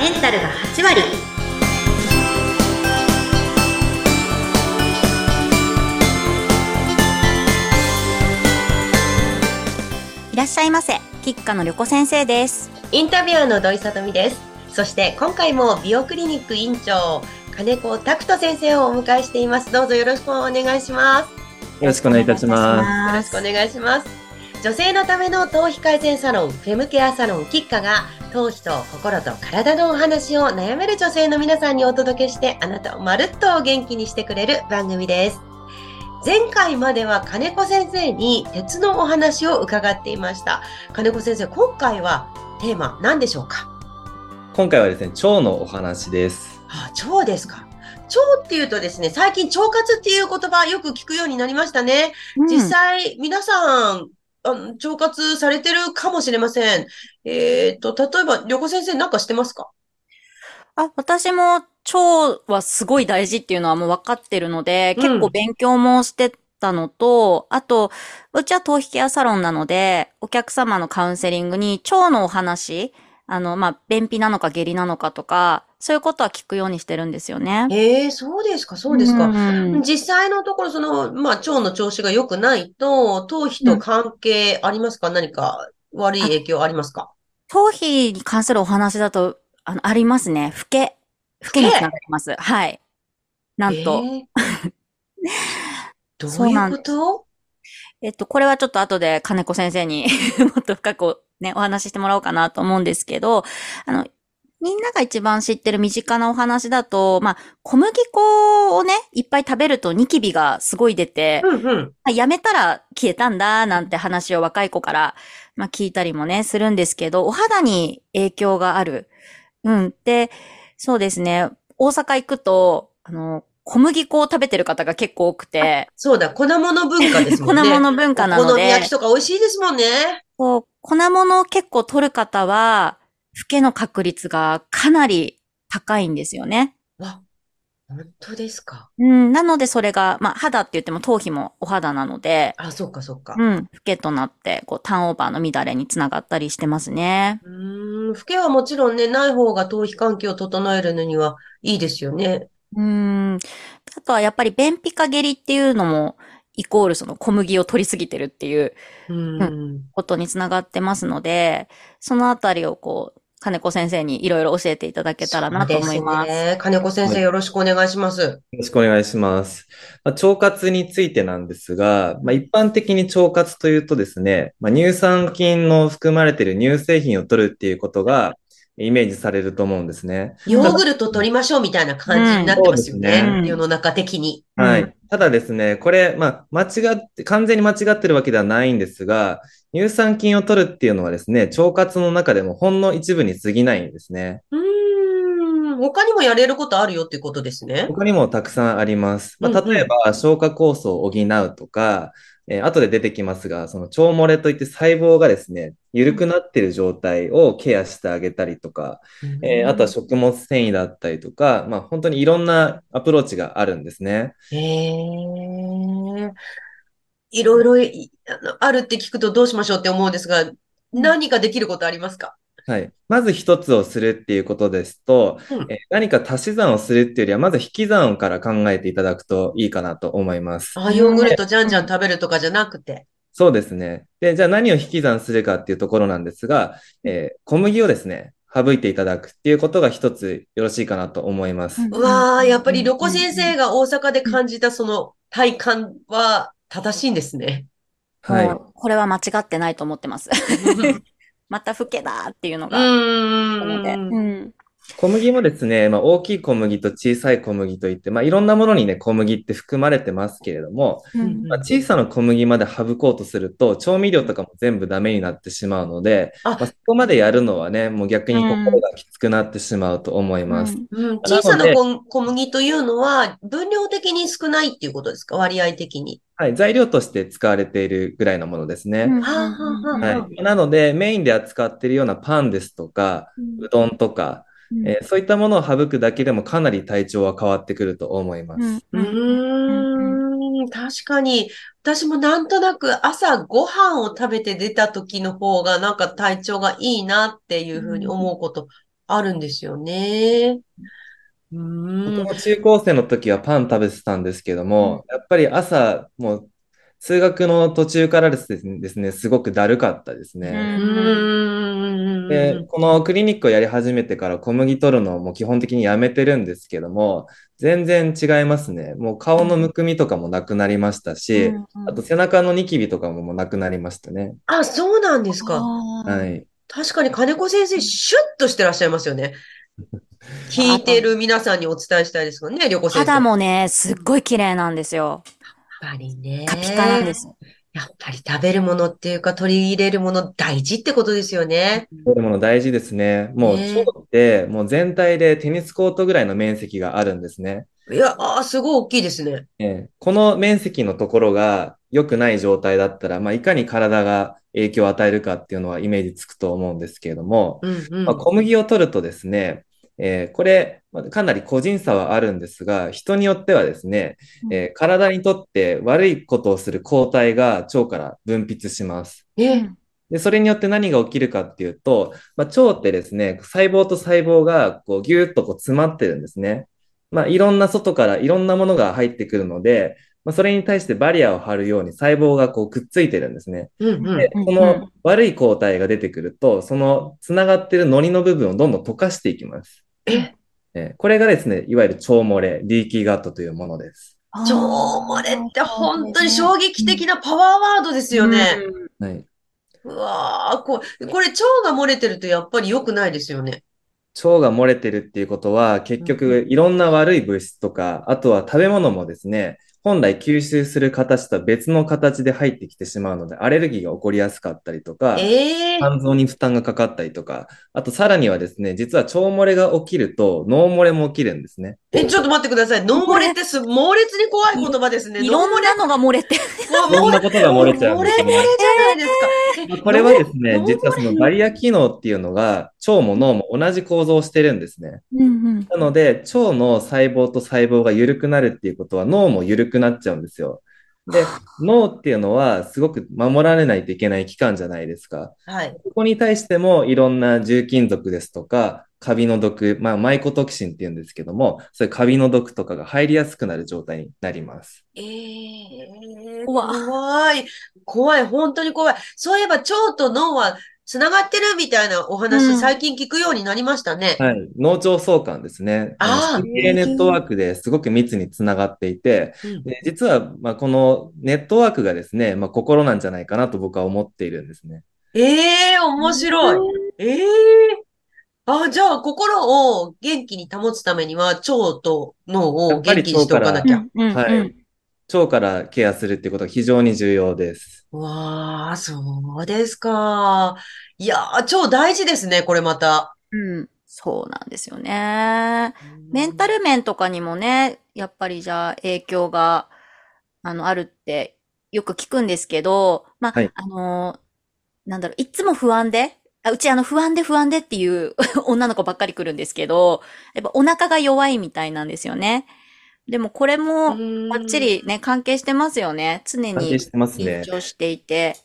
メンタルが8割。いらっしゃいませ。吉川の旅子先生です。インタビュアーの土井さとみです。そして今回も美容クリニック院長金子拓人先生をお迎えしています。どうぞよろしくお願いします。よろしくお願いいたします。よろしくお願いします女性のための頭皮改善サロンフェムケアサロンキッカが頭皮と心と体のお話を悩める女性の皆さんにお届けしてあなたをまるっと元気にしてくれる番組です。前回までは金子先生に鉄のお話を伺っていました。金子先生今回はテーマ何でしょうか？今回はですね腸のお話です。あ腸ですか。腸っていうとですね、最近腸活っていう言葉よく聞くようになりましたね。うん、実際、皆さん、あの腸活されてるかもしれません。えっ、ー、と、例えば、旅行先生なんかしてますか？あ、私も腸はすごい大事っていうのはもう分かってるので、うん、結構勉強もしてたのと、あと、うちは頭皮ケアサロンなので、お客様のカウンセリングに腸のお話、あの、まあ、便秘なのか下痢なのかとか、そういうことは聞くようにしてるんですよね。ええー、そうですか、そうですか。実際のところ、その、まあ、腸の調子が良くないと、頭皮と関係ありますか、うん、何か悪い影響ありますか？頭皮に関するお話だと、あの、ありますね。老け。老けにつながります。はい。なんと。えー、どういうこと？えっと、これはちょっと後で金子先生に もっと深くね、お話ししてもらおうかなと思うんですけど、あの、みんなが一番知ってる身近なお話だと、まあ、小麦粉をね、いっぱい食べるとニキビがすごい出て、うんうん、やめたら消えたんだ、なんて話を若い子から、まあ、聞いたりもね、するんですけど、お肌に影響がある。うん。で、そうですね、大阪行くと、あの、小麦粉を食べてる方が結構多くて。そうだ、粉物文化ですもんね。粉物文化なので。お好み焼きとか美味しいですもんね。そう、粉物を結構取る方は、老けの確率がかなり高いんですよね。わ、本当ですか？うん。なのでそれが、まあ、肌って言っても頭皮もお肌なので。あ、そうか、そうか。うん。老けとなって、こう、ターンオーバーの乱れにつながったりしてますね。うん。老けはもちろんね、ない方が頭皮環境を整えるのにはいいですよね。うん。あとはやっぱり便秘か下痢っていうのも、イコールその小麦を取りすぎてるっていう、うん、ことにつながってますので、そのあたりをこう、金子先生にいろいろ教えていただけたらなと思います。すね。金子先生よろしくお願いします。よろしくお願いします。まあ、腸活についてなんですが、まあ、一般的に腸活というとですね、まあ、乳酸菌の含まれている乳製品を取るっていうことが、イメージされると思うんですね。ヨーグルト取りましょうみたいな感じになってますよね。うん、ね世の中的に。はい。ただですね、これ、まあ、間違って、完全に間違ってるわけではないんですが、乳酸菌を取るっていうのはですね、腸活の中でもほんの一部に過ぎないんですね。うん。他にもやれることあるよっていうことですね。他にもたくさんあります。まあ、例えば、消化酵素を補うとか、えー、後で出てきますが、その腸漏れといって細胞がですね、緩くなっている状態をケアしてあげたりとか、うん、えー、あとは食物繊維だったりとか、まあ本当にいろんなアプローチがあるんですね。へー。いろいろあるって聞くとどうしましょうって思うんですが、何かできることありますか？はい。まず一つをするっていうことですと、うん、え何か足し算をするっていうよりは、まず引き算から考えていただくといいかなと思います。あ、ヨーグルトじゃんじゃん食べるとかじゃなくて。そうですね。で、じゃあ何を引き算するかっていうところなんですが、えー、小麦をですね、省いていただくっていうことが一つよろしいかなと思います。うわあ、やっぱりロコ先生が大阪で感じたその体感は正しいんですね。はい。これは間違ってないと思ってます。また老けだっていうのが、ので、うん、小麦もですね、まあ、大きい小麦と小さい小麦といって、まあ、いろんなものにね、小麦って含まれてますけれども、うんまあ、小さな小麦まで省こうとすると、調味料とかも全部ダメになってしまうので、まあ、そこまでやるのはね、もう逆に心がきつくなってしまうと思います。うんうん、小さな小麦というのは、分量的に少ないっていうことですか？割合的に。はい、材料として使われているぐらいのものですね。はい、なので、メインで扱っているようなパンですとか、うどんとか、えー、そういったものを省くだけでもかなり体調は変わってくると思います。うん、ん、確かに。私もなんとなく朝ご飯を食べて出た時の方がなんか体調がいいなっていうふうに思うことあるんですよね。うーん。僕も中高生の時はパン食べてたんですけども、やっぱり朝、もう通学の途中からですね、ですね、すごくだるかったですうね。うんん。で、このクリニックをやり始めてから小麦取るのをもう基本的にやめてるんですけども、全然違いますね。もう顔のむくみとかもなくなりましたし、あと背中のニキビとかももうなくなりましたね。あ、そうなんですか。ははい。確かに金子先生、シュッとしてらっしゃいますよね。聞いてる皆さんにお伝えしたいですがね、旅行先生。肌もね、すっごい綺麗なんですよ。やっぱりね。ピカピカなんです。やっぱり食べるものっていうか取り入れるもの大事ってことですよね。そういうもの大事ですね。もうね腸ってもう全体でテニスコートぐらいの面積があるんですね。いや、あーすごい大きいですね。ええこの面積のところが良くない状態だったら、まあ、いかに体が影響を与えるかっていうのはイメージつくと思うんですけれども、うんうん。まあ、小麦を取るとですね、えーこれ、まあかなり個人差はあるんですが、人によってはですね、えー体にとって悪いことをする抗体が腸から分泌します。え、で、それによって何が起きるかっていうと、まあ、腸ってですね、細胞と細胞がこうギューッとこう詰まってるんですね。まあ、いろんな外からいろんなものが入ってくるので、まあ、それに対してバリアを張るように細胞がこうくっついてるんですね。うんうん。で、うんその悪い抗体が出てくると、その繋がってる糊の部分をどんどん溶かしていきます。え、えーこれがですね、いわゆる腸漏れ、リーキーガットというものです。腸漏れって本当に衝撃的なパワーワードですよね。はい。うわーこれ、これ腸が漏れてるとやっぱり良くないですよね。腸が漏れてるっていうことは、結局いろんな悪い物質とか、あとは食べ物もですね、本来吸収する形とは別の形で入ってきてしまうので、アレルギーが起こりやすかったりとか、ええ肝臓に負担がかかったりとか、あとさらにはですね、実は腸漏れが起きると脳漏れも起きるんですね。え、ちょっと待ってください。脳漏れってす、猛烈に怖い言葉ですね。いろんなのが漏れて。脳漏れ、いろんなことが漏れちゃうんですよね漏れ漏れじゃないですか。えこれはですね脳、実はそのバリア機能っていうのが腸も脳も同じ構造をしてるんですね。うんうん。なので、腸の細胞と細胞が緩くなるっていうことは脳も緩くなっちゃうんですよ。で、脳っていうのはすごく守られないといけない器官じゃないですか。はい。ここに対してもいろんな重金属ですとか、カビの毒、まあマイコトキシンって言うんですけども、そういうカビの毒とかが入りやすくなる状態になります。ええうわ怖い。怖い。本当に怖い。そういえば腸と脳は繋がってるみたいなお話、うん最近聞くようになりましたね。はい。脳腸相関ですね。あーの神経ネットワークですごく密につながっていて、うんで実は、まあ、このネットワークがですね、まあ、心なんじゃないかなと僕は思っているんですね。ええ面白い。ええあ、じゃあ、心を元気に保つためには、腸と脳を元気にしておかなきゃ。はい。腸からケアするっていうことが非常に重要です。わあ、そうですか。いやー、腸大事ですね、これまた。うん。そうなんですよね。メンタル面とかにもね、やっぱりじゃあ影響が、あの、あるってよく聞くんですけど、まあ、はいあのーなんだろう、いつも不安で、あうちあの不安で不安でっていう 女の子ばっかり来るんですけど、やっぱお腹が弱いみたいなんですよね。でもこれもバッチリね、関係してますよね。常に関係してますね緊。張していて。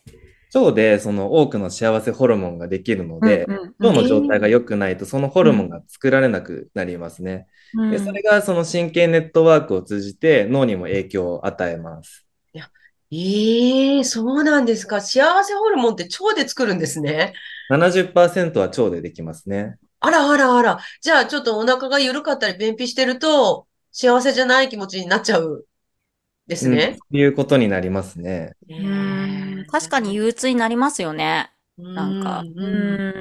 腸でその多くの幸せホルモンができるので、うんうん腸の状態が良くないとそのホルモンが作られなくなりますね。うんで、それがその神経ネットワークを通じて脳にも影響を与えます。ええそうなんですか。幸せホルモンって腸で作るんですね。70%は腸でできますね。あらあらあら。じゃあ、ちょっとお腹が緩かったり、便秘してると、幸せじゃない気持ちになっちゃう。ですね。うん。いうことになりますね。うん確かに憂鬱になりますよね。なんか。ううん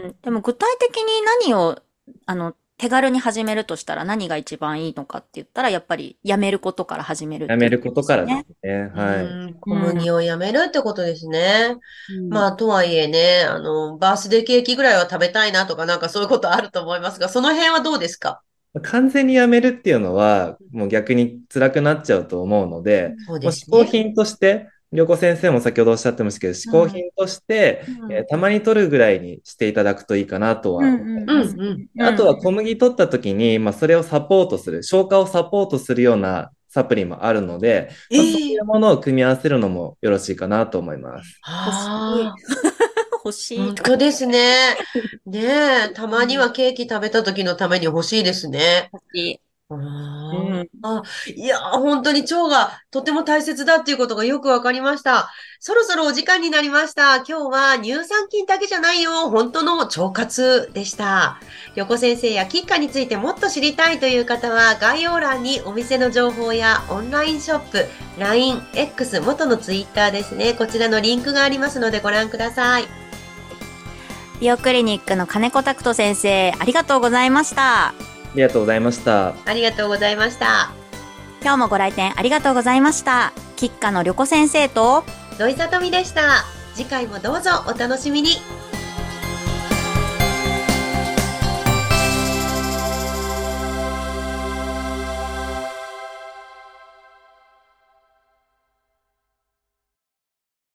ん。でも具体的に何を、あの、手軽に始めるとしたら何が一番いいのかって言ったら、やっぱりやめることから始めるっていうやめることからねですね。はい。うん小麦をやめるってことですね。うんまあ、とはいえね、あの、バースデーケーキぐらいは食べたいなとか、なんかそういうことあると思いますが、その辺はどうですか？完全にやめるっていうのは、もう逆に辛くなっちゃうと思うので、そうもう。嗜好品として、良子先生も先ほどおっしゃってましたけど、嗜好品として、うんえーたまに取るぐらいにしていただくといいかなとは思います。うんうん。うんあとは小麦取った時に、まあ、それをサポートする、消化をサポートするようなサプリもあるので、まあええそういうものを組み合わせるのもよろしいかなと思います。はあ。欲しい本当ですね。ねえ、たまにはケーキ食べた時のために欲しいですね。欲しい。ああ、いやー、本当に腸がとても大切だっていうことがよくわかりました。そろそろお時間になりました。今日は乳酸菌だけじゃないよ。本当の腸活でした。横先生やキッカについてもっと知りたいという方は概要欄にお店の情報やオンラインショップ、LINE、X、元のツイッターですね。こちらのリンクがありますのでご覧ください。美容クリニックの金子拓人先生、ありがとうございました。ありがとうございました。ありがとうございました。今日もご来店ありがとうございました。キッカの旅子先生と、土井さとみでした。次回もどうぞお楽しみに。